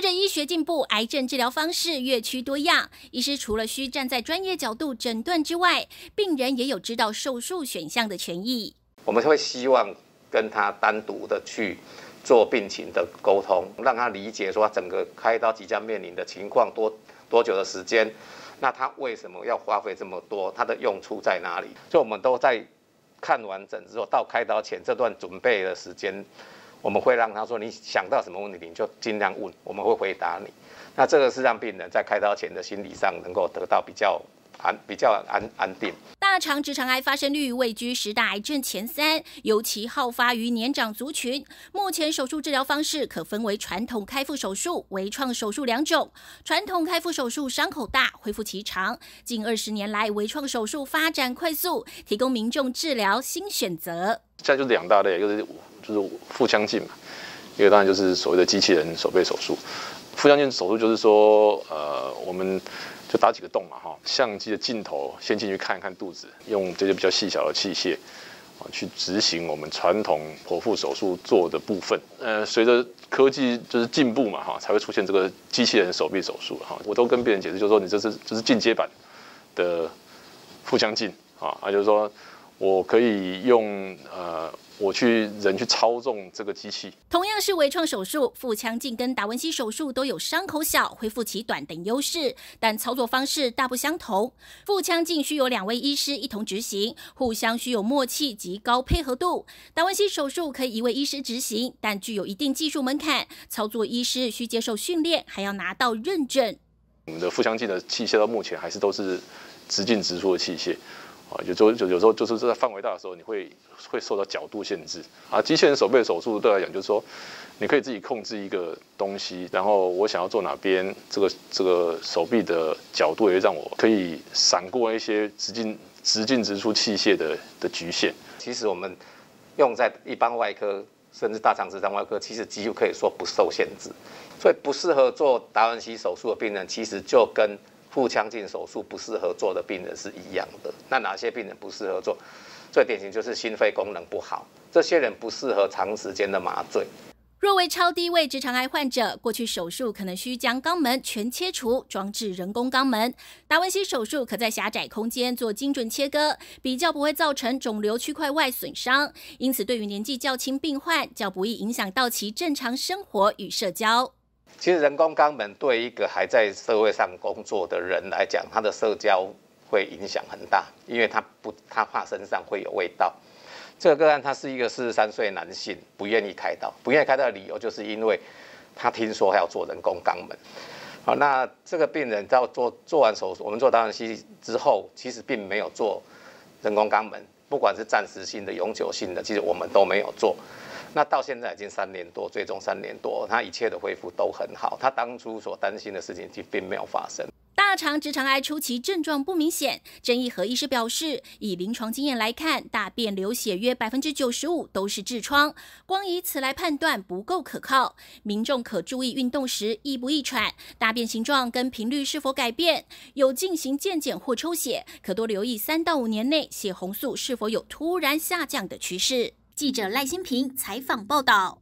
随着医学进步，癌症治疗方式越趋多样。医师除了需站在专业角度诊断之外，病人也有知道手术选项的权益。我们会希望跟他单独的去做病情的沟通，让他理解说整个开刀即将面临的情况多多久的时间，那他为什么要花费这么多，它的用处在哪里？所以我们都在看完整之后，到开刀前这段准备的时间。我们会让他说：“你想到什么问题，你就尽量问，我们会回答你。”那这个是让病人在开刀前的心理上能够得到比较安、比较安安定。肠直肠癌发生率位居十大癌症前三，尤其好发于年长族群。目前手术治疗方式可分为传统开腹手术、微创手术两种。传统开腹手术伤口大，恢复期长。近二十年来，微创手术发展快速，提供民众治疗新选择。现在就是两大类，一个是就是腹腔镜嘛，一个当然就是所谓的机器人手背手术。腹腔镜手术就是说，呃，我们就打几个洞嘛，哈，相机的镜头先进去看一看肚子，用这些比较细小的器械啊去执行我们传统剖腹手术做的部分。呃，随着科技就是进步嘛，哈，才会出现这个机器人手臂手术哈。我都跟别人解释，就是说你这是这是进阶版的腹腔镜啊，啊，就是说。我可以用呃，我去人去操纵这个机器。同样是微创手术，腹腔镜跟达文西手术都有伤口小、恢复期短等优势，但操作方式大不相同。腹腔镜需有两位医师一同执行，互相需有默契及高配合度。达文西手术可以一位医师执行，但具有一定技术门槛，操作医师需接受训练，还要拿到认证。我们的腹腔镜的器械到目前还是都是直进直出的器械。啊，有时候就有时候就是在范围大的时候，你会会受到角度限制啊。机器人手背手术对来讲，就是说你可以自己控制一个东西，然后我想要做哪边，这个这个手臂的角度也让我可以闪过一些直进直进直出器械的的局限。其实我们用在一般外科，甚至大肠直肠外科，其实几乎可以说不受限制。所以不适合做达文西手术的病人，其实就跟腹腔镜手术不适合做的病人是一样的。那哪些病人不适合做？最典型就是心肺功能不好，这些人不适合长时间的麻醉。若为超低位直肠癌患者，过去手术可能需将肛门全切除，装置人工肛门。达文西手术可在狭窄空间做精准切割，比较不会造成肿瘤区块外损伤，因此对于年纪较轻病患较不易影响到其正常生活与社交。其实人工肛门对一个还在社会上工作的人来讲，他的社交会影响很大，因为他不，他怕身上会有味道。这个个案他是一个四十三岁男性，不愿意开刀，不愿意开刀的理由就是因为他听说要做人工肛门。好，那这个病人在做做完手术，我们做达文西之后，其实并没有做人工肛门，不管是暂时性的、永久性的，其实我们都没有做。那到现在已经三年多，最终三年多，他一切的恢复都很好。他当初所担心的事情，其实并没有发生。大肠直肠癌初期症状不明显，郑义和医师表示，以临床经验来看，大便流血约百分之九十五都是痔疮，光以此来判断不够可靠。民众可注意运动时易不易喘，大便形状跟频率是否改变，有进行健检或抽血，可多留意三到五年内血红素是否有突然下降的趋势。记者赖新平采访报道。